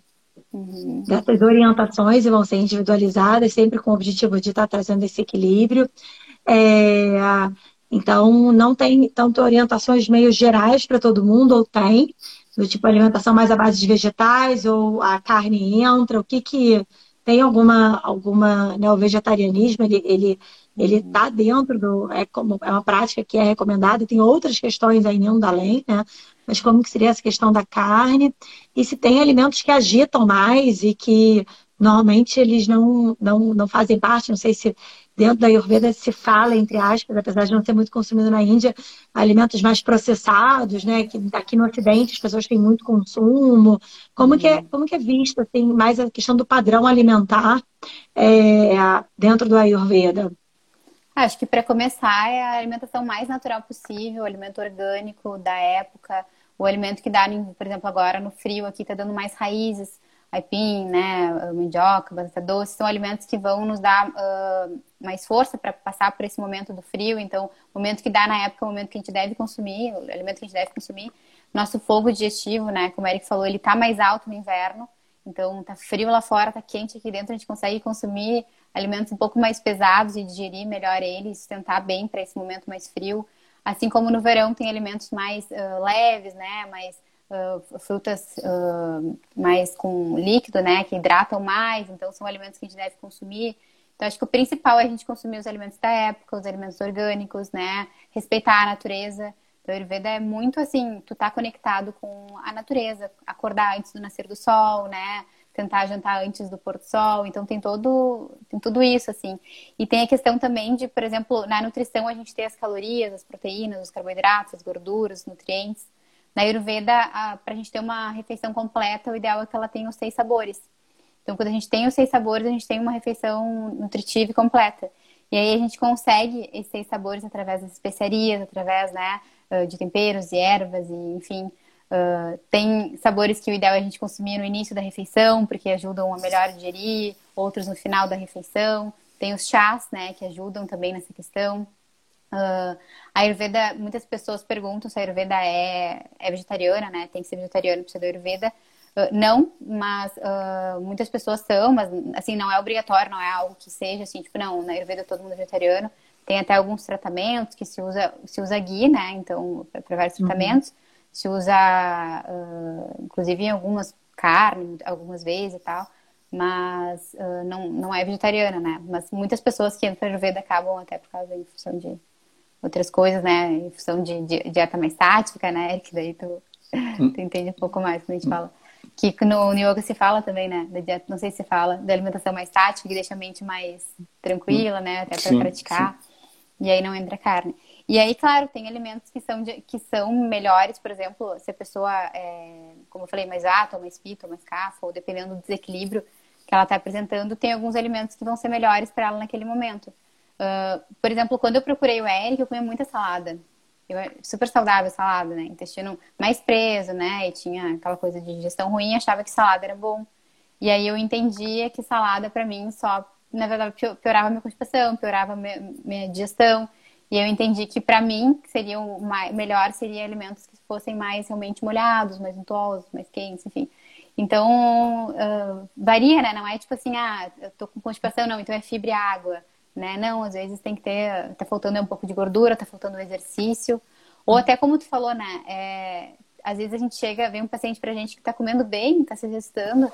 uhum. dessas orientações e vão ser individualizadas, sempre com o objetivo de estar trazendo esse equilíbrio. É, então, não tem tanto orientações meio gerais para todo mundo, ou tem, do tipo alimentação mais à base de vegetais, ou a carne entra, o que que tem alguma, alguma né, o vegetarianismo, ele, ele, ele tá dentro do, é, como, é uma prática que é recomendada, tem outras questões aí não da lei, né? Mas como que seria essa questão da carne? E se tem alimentos que agitam mais e que normalmente eles não, não, não fazem parte, não sei se dentro da Ayurveda se fala, entre aspas, apesar de não ser muito consumido na Índia, alimentos mais processados, né? Que aqui no Ocidente as pessoas têm muito consumo. Como, que, é, como que é visto, assim, mais a questão do padrão alimentar é, dentro do Ayurveda? Acho que para começar é a alimentação mais natural possível, o alimento orgânico da época, o alimento que dá, por exemplo, agora no frio aqui está dando mais raízes, aipim, né, mandioca, batata doce, são alimentos que vão nos dar uh, mais força para passar por esse momento do frio. Então, o momento que dá na época é o momento que a gente deve consumir, o alimento que a gente deve consumir. Nosso fogo digestivo, né, como o Eric falou, ele tá mais alto no inverno. Então, tá frio lá fora, tá quente aqui dentro, a gente consegue consumir alimentos um pouco mais pesados e digerir melhor eles, sustentar bem para esse momento mais frio. Assim como no verão tem alimentos mais uh, leves, né, mais uh, frutas uh, mais com líquido, né, que hidratam mais, então são alimentos que a gente deve consumir. Então, acho que o principal é a gente consumir os alimentos da época, os alimentos orgânicos, né, respeitar a natureza. Então, a Ayurveda é muito assim, tu tá conectado com a natureza, acordar antes do nascer do sol, né, tentar jantar antes do pôr do sol. Então tem todo, tem tudo isso assim. E tem a questão também de, por exemplo, na nutrição a gente tem as calorias, as proteínas, os carboidratos, as gorduras, os nutrientes. Na Ayurveda, para a gente ter uma refeição completa, o ideal é que ela tenha os seis sabores. Então, quando a gente tem os seis sabores, a gente tem uma refeição nutritiva e completa. E aí a gente consegue esses seis sabores através das especiarias, através né, de temperos e ervas, e enfim. Uh, tem sabores que o ideal é a gente consumir no início da refeição, porque ajudam a melhor digerir, outros no final da refeição. Tem os chás, né, que ajudam também nessa questão. Uh, a Ayurveda, muitas pessoas perguntam se a Ayurveda é, é vegetariana, né? Tem que ser vegetariano para ser da Ayurveda. Uh, não, mas uh, muitas pessoas são, mas assim, não é obrigatório, não é algo que seja assim, tipo, não, na Ayurveda todo mundo é vegetariano. Tem até alguns tratamentos que se usa, se usa ghee, né? Então, para vários uhum. tratamentos. Se usa, inclusive, em algumas carnes, algumas vezes e tal mas uh, não, não é vegetariana, né? Mas muitas pessoas que entram para Ayurveda acabam até por causa da infusão de outras coisas, né? Em função de, de dieta mais tática, né? Que daí tu, hum. tu entende um pouco mais quando a gente fala. Que no, no yoga se fala também, né? Da dieta, não sei se fala, da alimentação mais tática, que deixa a mente mais tranquila, né? Até para praticar. Sim. E aí não entra carne. E aí, claro, tem alimentos que são, de, que são melhores, por exemplo, se a pessoa, é, como eu falei, mais ato, mais pito, mais cafa, ou dependendo do desequilíbrio que ela está apresentando, tem alguns alimentos que vão ser melhores para ela naquele momento. Uh, por exemplo, quando eu procurei o Eric, eu comia muita salada. Eu, super saudável salada, né? Intestino mais preso, né? E tinha aquela coisa de digestão ruim, achava que salada era bom. E aí eu entendia que salada para mim só, na verdade, piorava minha constipação, piorava minha, minha digestão. E eu entendi que para mim seria o mais, melhor seria alimentos que fossem mais realmente molhados, mais untuosos, mais quentes, enfim. Então, uh, varia, né? Não é tipo assim, ah, eu tô com constipação, não, então é fibra e água, né? Não, às vezes tem que ter, tá faltando um pouco de gordura, tá faltando exercício. Ou até como tu falou, né? É, às vezes a gente chega, vem um paciente pra gente que tá comendo bem, tá se gestando,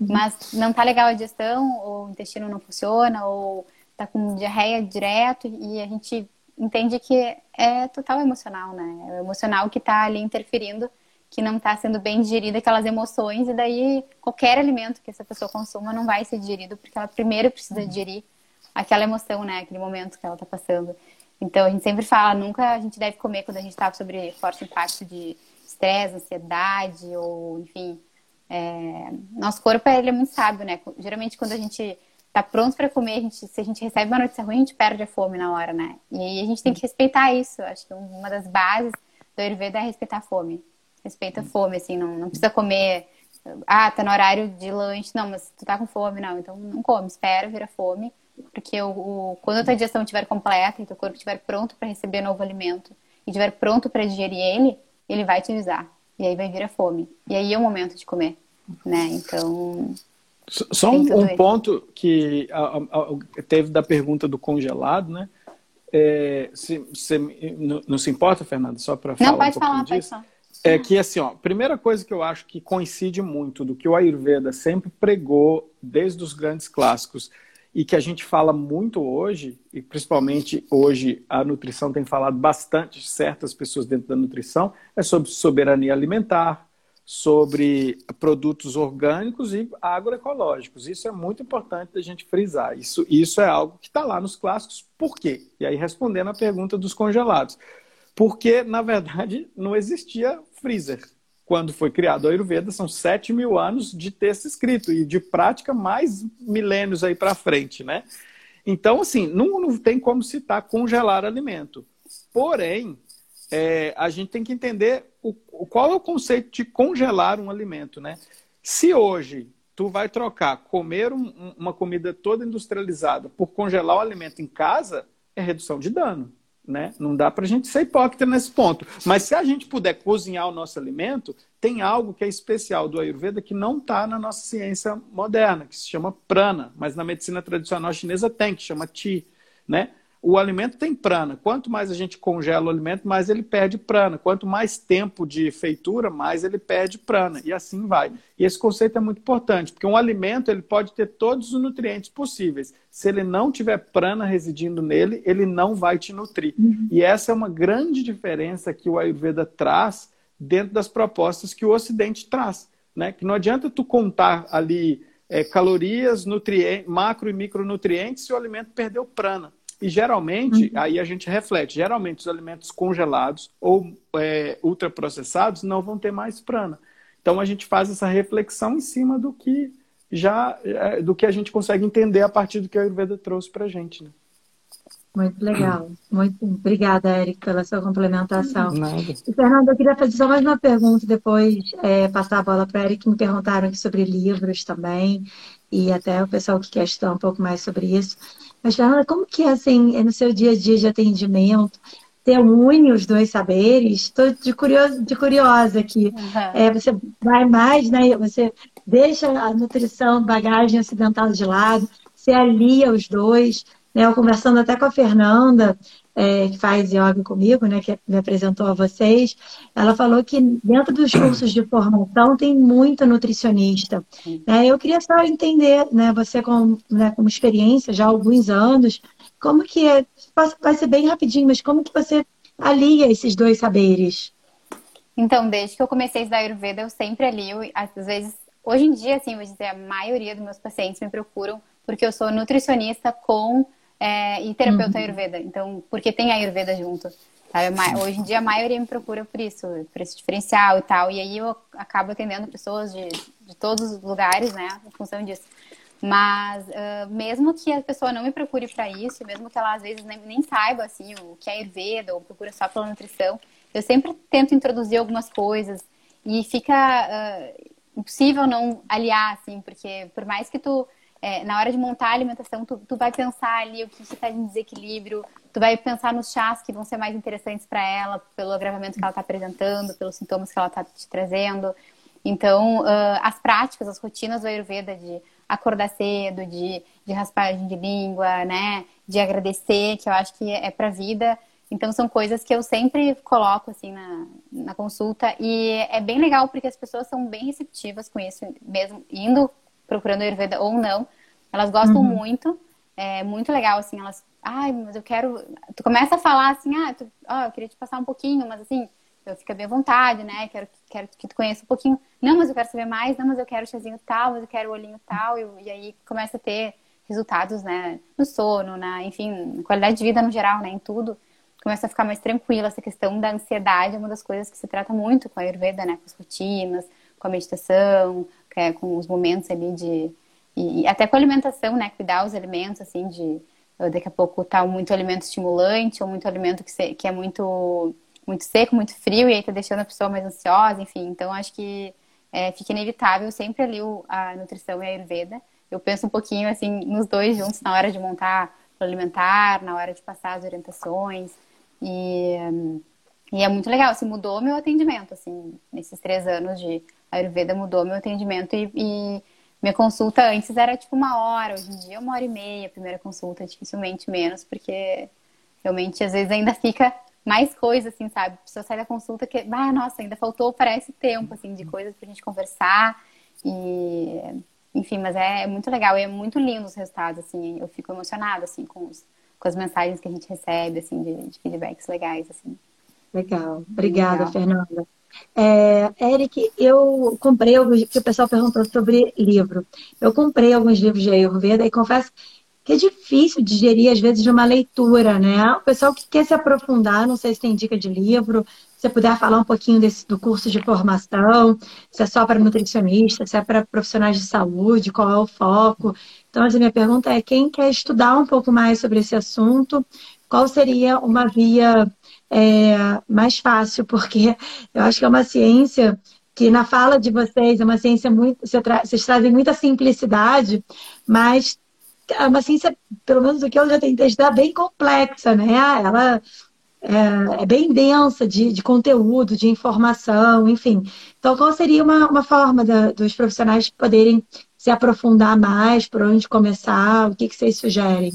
uhum. mas não tá legal a digestão, ou o intestino não funciona, ou tá com diarreia direto, e a gente entende que é total emocional, né? É o emocional que está ali interferindo, que não está sendo bem digerida aquelas emoções, e daí qualquer alimento que essa pessoa consuma não vai ser digerido, porque ela primeiro precisa digerir aquela emoção, né? Aquele momento que ela está passando. Então a gente sempre fala, nunca a gente deve comer quando a gente está sobre forte impacto de estresse, ansiedade, ou enfim. É... Nosso corpo ele é muito sábio, né? Geralmente quando a gente tá pronto para comer, a gente, se a gente recebe uma notícia ruim, a gente perde a fome na hora, né? E a gente tem que respeitar isso. Acho que uma das bases do Ayurveda é respeitar a fome. Respeita a fome, assim, não, não precisa comer. Ah, tá no horário de lanche. Não, mas tu tá com fome, não. Então não come, espera, vira fome. Porque o, o quando a tua digestão estiver completa e teu corpo estiver pronto para receber novo alimento e estiver pronto para digerir ele, ele vai te avisar. E aí vai vir a fome. E aí é o momento de comer, né? Então, só um, um ponto que a, a, teve da pergunta do congelado, né? É, se, se, não, não, se importa, Fernanda, só para falar não, pode um falar, disso. Pode falar. É que, assim, ó, primeira coisa que eu acho que coincide muito do que o Ayurveda sempre pregou desde os grandes clássicos e que a gente fala muito hoje, e principalmente hoje a nutrição tem falado bastante, certas pessoas dentro da nutrição, é sobre soberania alimentar, sobre produtos orgânicos e agroecológicos. Isso é muito importante da gente frisar. Isso, isso é algo que está lá nos clássicos. Por quê? E aí, respondendo a pergunta dos congelados. Porque, na verdade, não existia freezer. Quando foi criado a Ayurveda, são 7 mil anos de texto escrito e de prática mais milênios aí para frente, né? Então, assim, não, não tem como citar congelar alimento. Porém, é, a gente tem que entender o, qual é o conceito de congelar um alimento, né? Se hoje tu vai trocar comer um, uma comida toda industrializada por congelar o alimento em casa, é redução de dano, né? Não dá para a gente ser hipócrita nesse ponto. Mas se a gente puder cozinhar o nosso alimento, tem algo que é especial do Ayurveda que não está na nossa ciência moderna, que se chama prana, mas na medicina tradicional chinesa tem, que chama Ti, né? O alimento tem prana. Quanto mais a gente congela o alimento, mais ele perde prana. Quanto mais tempo de feitura, mais ele perde prana. E assim vai. E esse conceito é muito importante, porque um alimento ele pode ter todos os nutrientes possíveis. Se ele não tiver prana residindo nele, ele não vai te nutrir. Uhum. E essa é uma grande diferença que o Ayurveda traz dentro das propostas que o Ocidente traz. Né? Que não adianta tu contar ali é, calorias, nutrientes, macro e micronutrientes se o alimento perdeu prana. E geralmente, uhum. aí a gente reflete, geralmente os alimentos congelados ou é, ultraprocessados não vão ter mais prana. Então a gente faz essa reflexão em cima do que já é, do que a gente consegue entender a partir do que a Ayurveda trouxe para a gente. Né? Muito legal. Muito obrigada, Eric, pela sua complementação. Nada. E, Fernanda, eu queria fazer só mais uma pergunta, depois é, passar a bola para Eric, que me perguntaram sobre livros também, e até o pessoal que quer estudar um pouco mais sobre isso. Mas, Fernanda, como que é, assim, é no seu dia a dia de atendimento, você une os dois saberes? Estou de, curioso, de curiosa aqui. Uhum. É, você vai mais, né? Você deixa a nutrição, bagagem ocidental de lado, você alia os dois. Né? Eu conversando até com a Fernanda, é, que faz yoga comigo, né, que me apresentou a vocês, ela falou que dentro dos cursos de formação tem muita nutricionista. Né? Eu queria só entender, né, você com, né, com experiência já há alguns anos, como que é, vai ser bem rapidinho, mas como que você alia esses dois saberes? Então, desde que eu comecei a estudar Ayurveda, eu sempre alio, às vezes, hoje em dia, assim, vou dizer, a maioria dos meus pacientes me procuram porque eu sou nutricionista com é, e terapeuta uhum. Ayurveda. Então, porque tem Ayurveda junto. Hoje em dia a maioria me procura por isso, por esse diferencial e tal. E aí eu acabo atendendo pessoas de, de todos os lugares, né, em função disso. Mas uh, mesmo que a pessoa não me procure para isso, mesmo que ela às vezes nem, nem, saiba assim o que é Ayurveda ou procura só pela nutrição, eu sempre tento introduzir algumas coisas e fica uh, impossível não aliar, assim, porque por mais que tu é, na hora de montar a alimentação, tu, tu vai pensar ali o que está em desequilíbrio, tu vai pensar nos chás que vão ser mais interessantes para ela, pelo agravamento que ela está apresentando, pelos sintomas que ela está te trazendo. Então, uh, as práticas, as rotinas do Ayurveda de acordar cedo, de, de raspagem de língua, né? De agradecer, que eu acho que é para a vida. Então, são coisas que eu sempre coloco, assim, na, na consulta. E é bem legal, porque as pessoas são bem receptivas com isso, mesmo indo procurando Ayurveda ou não. Elas gostam uhum. muito. É muito legal, assim, elas... Ai, mas eu quero... Tu começa a falar assim, ah, tu... oh, eu queria te passar um pouquinho, mas assim eu fico bem à vontade, né? Quero, quero que tu conheça um pouquinho. Não, mas eu quero saber mais. Não, mas eu quero chazinho tal, mas eu quero olhinho tal. E, e aí começa a ter resultados, né? No sono, na, enfim, na qualidade de vida no geral, né? Em tudo. Começa a ficar mais tranquila. Essa questão da ansiedade é uma das coisas que se trata muito com a Ayurveda, né? Com as rotinas, com a meditação, é, com os momentos ali de... E, e até com a alimentação, né? Cuidar os alimentos, assim, de... Daqui a pouco tá muito alimento estimulante ou muito alimento que, se, que é muito muito seco, muito frio, e aí tá deixando a pessoa mais ansiosa, enfim. Então, acho que é, fica inevitável sempre ali o, a nutrição e a Ayurveda. Eu penso um pouquinho, assim, nos dois juntos na hora de montar o alimentar, na hora de passar as orientações. E, e é muito legal, assim, mudou meu atendimento, assim, nesses três anos de Ayurveda mudou meu atendimento e, e minha consulta antes era tipo uma hora, hoje em dia é uma hora e meia, a primeira consulta, dificilmente menos, porque realmente às vezes ainda fica mais coisas, assim, sabe? A pessoa sai da consulta que, ah, nossa, ainda faltou, parece tempo, assim, de coisas pra gente conversar. E, enfim, mas é, é muito legal e é muito lindo os resultados, assim. Eu fico emocionada, assim, com, os, com as mensagens que a gente recebe, assim, de, de feedbacks legais, assim. Legal. Obrigada, legal. Fernanda. É, Eric, eu comprei alguns, que o pessoal perguntou sobre livro. Eu comprei alguns livros de Ayurveda e confesso que é difícil digerir, às vezes, de uma leitura, né? O pessoal que quer se aprofundar, não sei se tem dica de livro, se você puder falar um pouquinho desse, do curso de formação, se é só para nutricionista, se é para profissionais de saúde, qual é o foco. Então, a minha pergunta é, quem quer estudar um pouco mais sobre esse assunto, qual seria uma via é, mais fácil? Porque eu acho que é uma ciência que na fala de vocês é uma ciência muito. Vocês trazem muita simplicidade, mas é uma ciência, pelo menos o que eu já tentei estudar, bem complexa, né? Ela é, é bem densa de, de, conteúdo, de informação, enfim. Então, qual seria uma, uma forma da, dos profissionais poderem se aprofundar mais, por onde começar? O que, que vocês sugerem?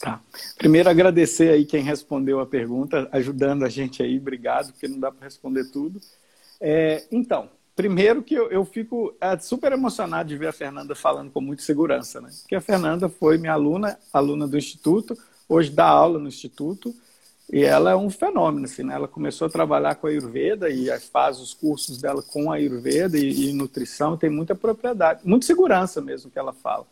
Tá. Primeiro, agradecer aí quem respondeu a pergunta, ajudando a gente aí, obrigado, porque não dá para responder tudo. É, então, Primeiro que eu, eu fico é, super emocionado de ver a Fernanda falando com muita segurança, né? Porque a Fernanda foi minha aluna, aluna do Instituto, hoje dá aula no Instituto, e ela é um fenômeno, assim, né? Ela começou a trabalhar com a Ayurveda e faz os cursos dela com a Ayurveda e, e nutrição, tem muita propriedade, muita segurança mesmo que ela fala.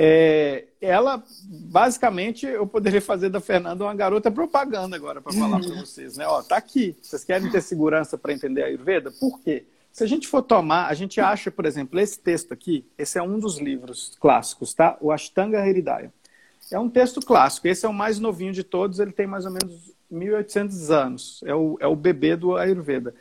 É, ela, basicamente, eu poderia fazer da Fernanda uma garota propaganda agora para falar para vocês, né? Ó, tá aqui. Vocês querem ter segurança para entender a Ayurveda? Por quê? Se a gente for tomar, a gente acha, por exemplo, esse texto aqui, esse é um dos livros clássicos, tá? O Ashtanga Hridaya. É um texto clássico, esse é o mais novinho de todos, ele tem mais ou menos 1800 anos, é o, é o bebê do Ayurveda.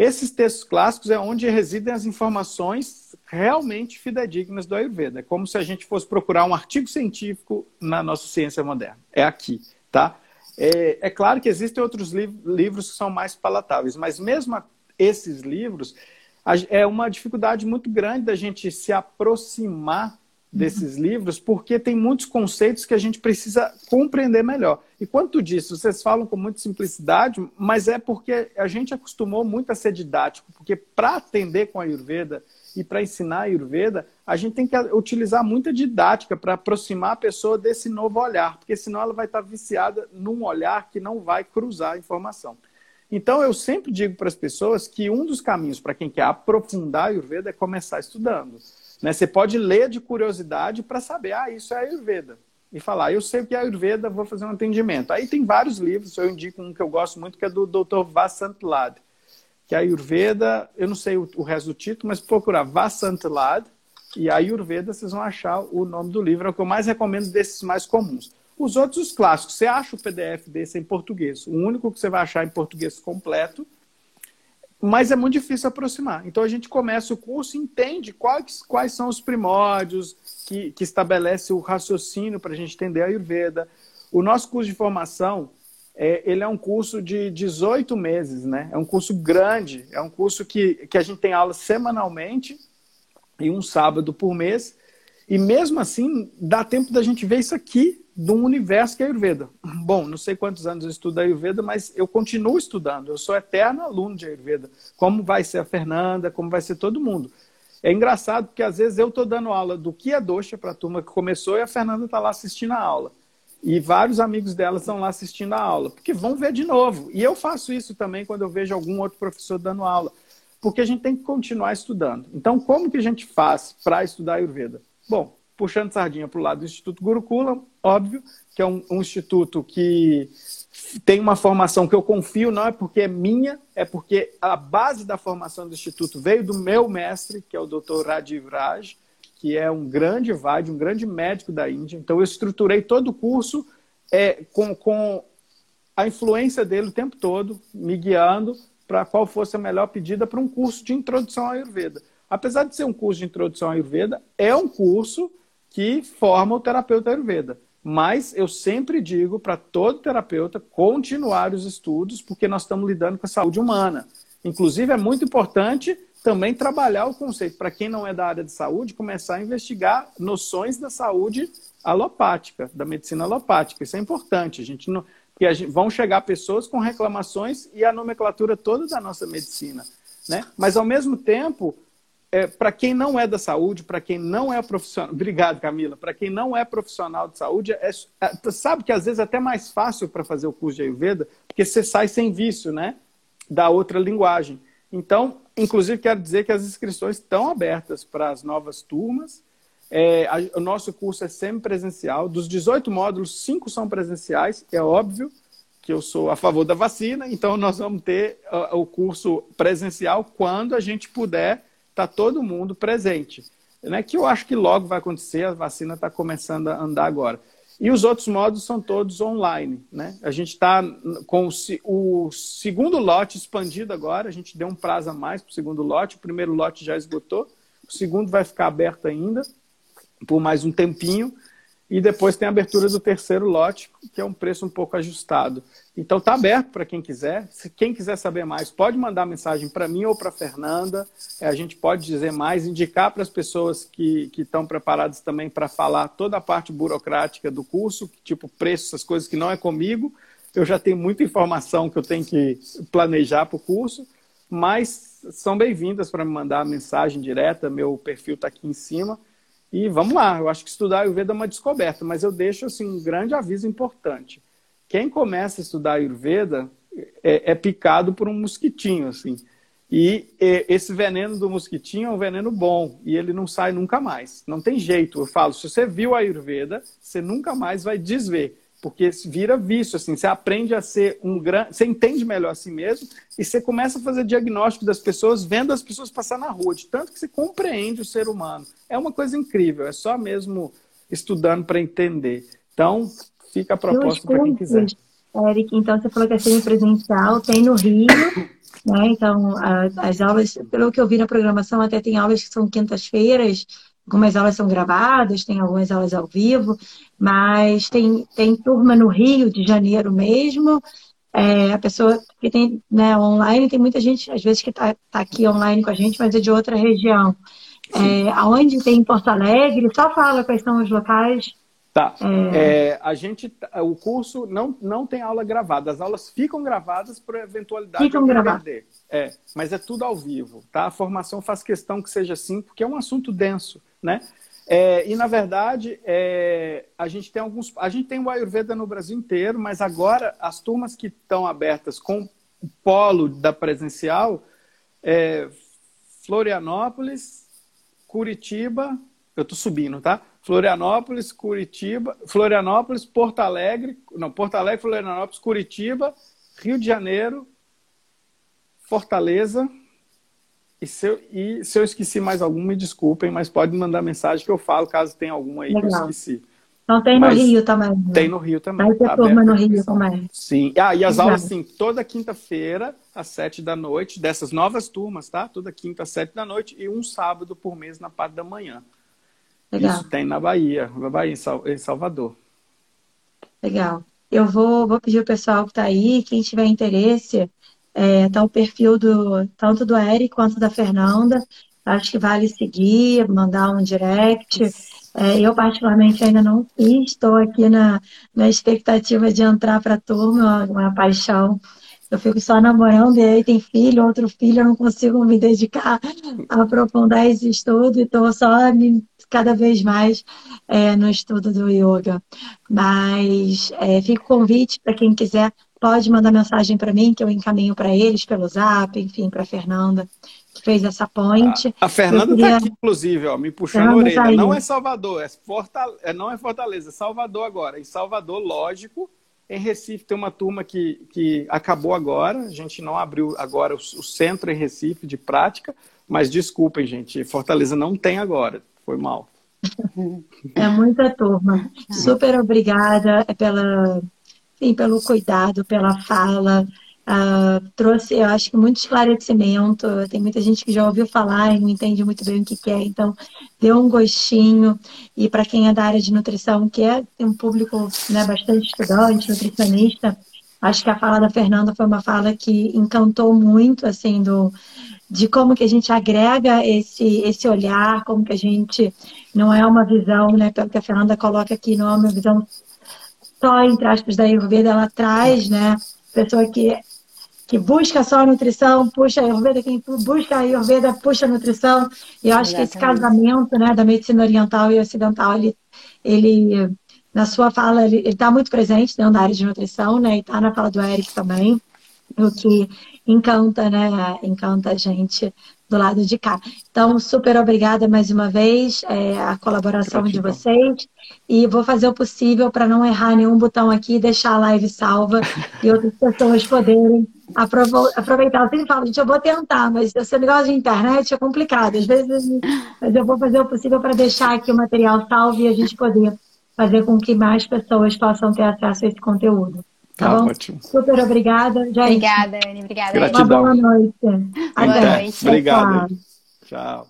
Esses textos clássicos é onde residem as informações realmente fidedignas do Ayurveda. É como se a gente fosse procurar um artigo científico na nossa ciência moderna. É aqui, tá? É, é claro que existem outros li livros que são mais palatáveis, mas mesmo esses livros, é uma dificuldade muito grande da gente se aproximar desses uhum. livros, porque tem muitos conceitos que a gente precisa compreender melhor. E quanto disso, vocês falam com muita simplicidade, mas é porque a gente acostumou muito a ser didático, porque para atender com a Ayurveda e para ensinar a Ayurveda, a gente tem que utilizar muita didática para aproximar a pessoa desse novo olhar, porque senão ela vai estar viciada num olhar que não vai cruzar a informação. Então, eu sempre digo para as pessoas que um dos caminhos para quem quer aprofundar a Ayurveda é começar estudando. Né? Você pode ler de curiosidade para saber, ah, isso é Ayurveda. e falar, eu sei que é Ayurveda, vou fazer um atendimento. Aí tem vários livros, eu indico um que eu gosto muito, que é do Dr. Vasantlad, que é Ayurveda, eu não sei o, o resto do título, mas procurar Vasantlad e Ayurveda, vocês vão achar o nome do livro, é o que eu mais recomendo desses mais comuns. Os outros, os clássicos, você acha o PDF desse em português, o único que você vai achar em português completo, mas é muito difícil aproximar. Então a gente começa o curso e entende quais, quais são os primórdios que, que estabelece o raciocínio para a gente entender a Ayurveda. O nosso curso de formação, é, ele é um curso de 18 meses, né? É um curso grande, é um curso que, que a gente tem aula semanalmente e um sábado por mês. E mesmo assim, dá tempo da gente ver isso aqui um universo que é Ayurveda. Bom, não sei quantos anos eu estudo Ayurveda, mas eu continuo estudando. Eu sou eterno aluno de Ayurveda. Como vai ser a Fernanda, como vai ser todo mundo. É engraçado porque às vezes eu estou dando aula do que é doxa para a turma que começou e a Fernanda está lá assistindo a aula. E vários amigos dela estão lá assistindo a aula, porque vão ver de novo. E eu faço isso também quando eu vejo algum outro professor dando aula, porque a gente tem que continuar estudando. Então, como que a gente faz para estudar Ayurveda? Bom, puxando sardinha para o lado do Instituto Gurukula, óbvio, que é um, um, instituto que tem uma formação que eu confio, não é porque é minha, é porque a base da formação do instituto veio do meu mestre, que é o Dr. Rajiv Raj, que é um grande VAD, um grande médico da Índia. Então, eu estruturei todo o curso é, com, com a influência dele o tempo todo, me guiando para qual fosse a melhor pedida para um curso de introdução à Ayurveda. Apesar de ser um curso de introdução à Ayurveda, é um curso que forma o terapeuta Ayurveda. Mas eu sempre digo para todo terapeuta continuar os estudos, porque nós estamos lidando com a saúde humana. Inclusive, é muito importante também trabalhar o conceito, para quem não é da área de saúde, começar a investigar noções da saúde alopática, da medicina alopática. Isso é importante. A gente não, porque a gente, vão chegar pessoas com reclamações e a nomenclatura toda da nossa medicina. Né? Mas, ao mesmo tempo, é, para quem não é da saúde, para quem não é profissional, obrigado Camila, para quem não é profissional de saúde, é, é, sabe que às vezes é até mais fácil para fazer o curso de Ayurveda, porque você sai sem vício, né, da outra linguagem. Então, inclusive quero dizer que as inscrições estão abertas para as novas turmas. É, a, o nosso curso é semipresencial. Dos 18 módulos, 5 são presenciais, é óbvio que eu sou a favor da vacina, então nós vamos ter uh, o curso presencial quando a gente puder está todo mundo presente. Né? Que eu acho que logo vai acontecer, a vacina está começando a andar agora. E os outros modos são todos online. Né? A gente está com o, o, segundo lote expandido agora, a gente deu um prazo a mais para o segundo lote, o primeiro lote já esgotou, o segundo vai ficar aberto ainda por mais um tempinho. E depois tem a abertura do terceiro lote, que é um preço um pouco ajustado. Então está aberto para quem quiser. Se quem quiser saber mais, pode mandar mensagem para mim ou para a Fernanda. É, a gente pode dizer mais, indicar para as pessoas que estão preparadas também para falar toda a parte burocrática do curso, tipo preço, essas coisas que não é comigo. Eu já tenho muita informação que eu tenho que planejar para o curso, mas são bem-vindas para me mandar mensagem direta. Meu perfil está aqui em cima. E vamos lá, eu acho que estudar Ayurveda é uma descoberta, mas eu deixo assim, um grande aviso importante. Quem começa a estudar Ayurveda é, é picado por um mosquitinho, assim. E, esse veneno do mosquitinho é um veneno bom e ele não sai nunca mais. Não tem jeito. Eu falo, se você viu a Ayurveda, você nunca mais vai desver porque vira vício, assim, você aprende a ser um grande, você entende melhor a si mesmo e você começa a fazer diagnóstico das pessoas, vendo as pessoas passar na rua, de tanto que você compreende o ser humano. É uma coisa incrível, é só mesmo estudando para entender. Então, fica a proposta para quem quiser. Eric, então você falou que é semipresencial, tem no Rio, né? Então, as aulas, pelo que eu vi na programação, até tem aulas que são quintas-feiras, Algumas aulas são gravadas, tem algumas aulas ao vivo, mas tem, tem turma no Rio de Janeiro mesmo. É, a pessoa que tem né, online, tem muita gente, às vezes, que está tá aqui online com a gente, mas é de outra região. É, aonde tem em Porto Alegre, só fala quais são os locais. Tá. É... É, a gente, tá, o curso não, não tem aula gravada. As aulas ficam gravadas por eventualidade ficam de perder. É, mas é tudo ao vivo, tá? A formação faz questão que seja assim, porque é um assunto denso né? É, e na verdade é, a gente tem alguns, a gente tem o Ayurveda no Brasil inteiro, mas agora as turmas que estão abertas com o polo da presencial, é, Florianópolis, Curitiba, eu estou subindo, tá? Florianópolis, Curitiba, Florianópolis, Porto Alegre, não, Porto Alegre, Florianópolis, Curitiba, Rio de Janeiro, Fortaleza. E se, eu, e se eu esqueci mais algum, me desculpem, mas pode mandar mensagem que eu falo caso tenha alguma aí Legal. que eu esqueci. Então tem Mas no Rio também. Né? Tem no Rio também. Vai ter tá turma no Rio também. Sim. Ah, e as Exato. aulas, sim, toda quinta-feira, às sete da noite, dessas novas turmas, tá? Toda quinta às sete da noite e um sábado por mês na parte da manhã. Legal. Isso tem na Bahia, na Bahia, em Salvador. Legal. Eu vou, vou pedir o pessoal que está aí, quem tiver interesse, é, tá o perfil do tanto do Eric quanto da Fernanda. Acho que vale seguir, mandar um direct. É, eu, particularmente, ainda não fiz, estou aqui na, na expectativa de entrar para a turma, uma paixão. Eu fico só namorando e aí tem filho, outro filho, eu não consigo me dedicar a aprofundar esse estudo e estou só me, cada vez mais é, no estudo do yoga. Mas é, fica o convite para quem quiser, pode mandar mensagem para mim, que eu encaminho para eles pelo zap, enfim, para a Fernanda fez essa ponte. A, a Fernanda está queria... aqui, inclusive, ó, me puxando a orelha. Tá não é Salvador, é Fortaleza, é, não é Fortaleza, é Salvador agora. Em Salvador, lógico. Em Recife tem uma turma que, que acabou agora. A gente não abriu agora o, o centro em Recife de prática, mas desculpem, gente, Fortaleza não tem agora. Foi mal. É muita turma. Super obrigada pela, enfim, pelo cuidado, pela fala. Uh, trouxe, eu acho que muito esclarecimento. Tem muita gente que já ouviu falar e não entende muito bem o que, que é, então deu um gostinho. E para quem é da área de nutrição, que é tem um público né, bastante estudante, nutricionista, acho que a fala da Fernanda foi uma fala que encantou muito, assim, do de como que a gente agrega esse, esse olhar, como que a gente não é uma visão, né, pelo que a Fernanda coloca aqui, não é uma visão só, entre aspas, da Ayurveda, ela traz, né, pessoa que que busca só a nutrição, puxa a Ayurveda, quem busca a Ayurveda, puxa a nutrição. E eu acho Exatamente. que esse casamento né, da medicina oriental e ocidental, ele, ele na sua fala, ele está muito presente dentro da área de nutrição, né? E está na fala do Eric também, o que encanta, né? Encanta a gente do lado de cá. Então, super obrigada mais uma vez é, a colaboração de vocês e vou fazer o possível para não errar nenhum botão aqui, deixar a live salva e outras pessoas poderem aproveitar. Eu sempre falo, gente, eu vou tentar, mas esse negócio de internet é complicado. Às vezes, mas eu vou fazer o possível para deixar aqui o material salvo e a gente poder fazer com que mais pessoas possam ter acesso a esse conteúdo. Tá, tá bom? Ótimo. Super obrigada. Gente. Obrigada, Anne. Obrigada. Gratidão. Uma boa noite. Boa noite. Obrigado. Tchau.